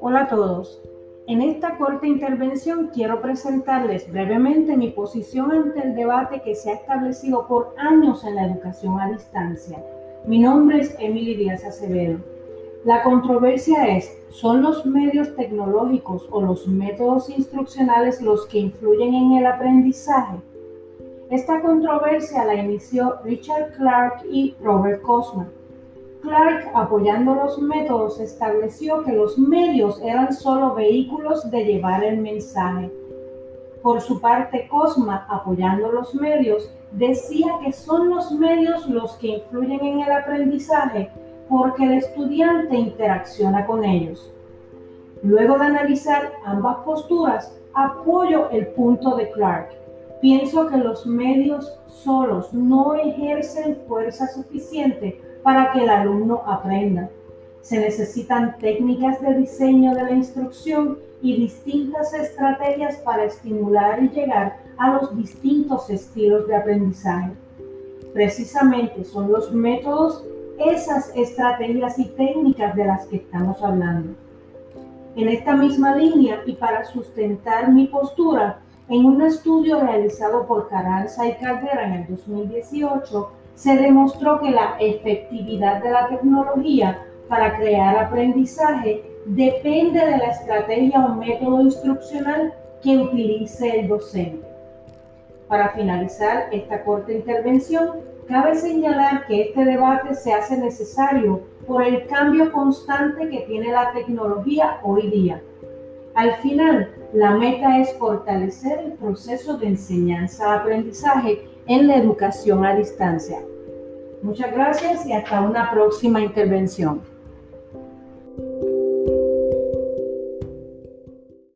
Hola a todos. En esta corta intervención quiero presentarles brevemente mi posición ante el debate que se ha establecido por años en la educación a distancia. Mi nombre es Emily Díaz Acevedo. La controversia es, ¿son los medios tecnológicos o los métodos instruccionales los que influyen en el aprendizaje? Esta controversia la inició Richard Clark y Robert Cosma. Clark, apoyando los métodos, estableció que los medios eran solo vehículos de llevar el mensaje. Por su parte, Cosma, apoyando los medios, decía que son los medios los que influyen en el aprendizaje porque el estudiante interacciona con ellos. Luego de analizar ambas posturas, apoyo el punto de Clark. Pienso que los medios solos no ejercen fuerza suficiente para que el alumno aprenda. Se necesitan técnicas de diseño de la instrucción y distintas estrategias para estimular y llegar a los distintos estilos de aprendizaje. Precisamente son los métodos, esas estrategias y técnicas de las que estamos hablando. En esta misma línea y para sustentar mi postura, en un estudio realizado por Carranza y Caldera en el 2018, se demostró que la efectividad de la tecnología para crear aprendizaje depende de la estrategia o método instruccional que utilice el docente. Para finalizar esta corta intervención, cabe señalar que este debate se hace necesario por el cambio constante que tiene la tecnología hoy día. Al final, la meta es fortalecer el proceso de enseñanza-aprendizaje en la educación a distancia. Muchas gracias y hasta una próxima intervención.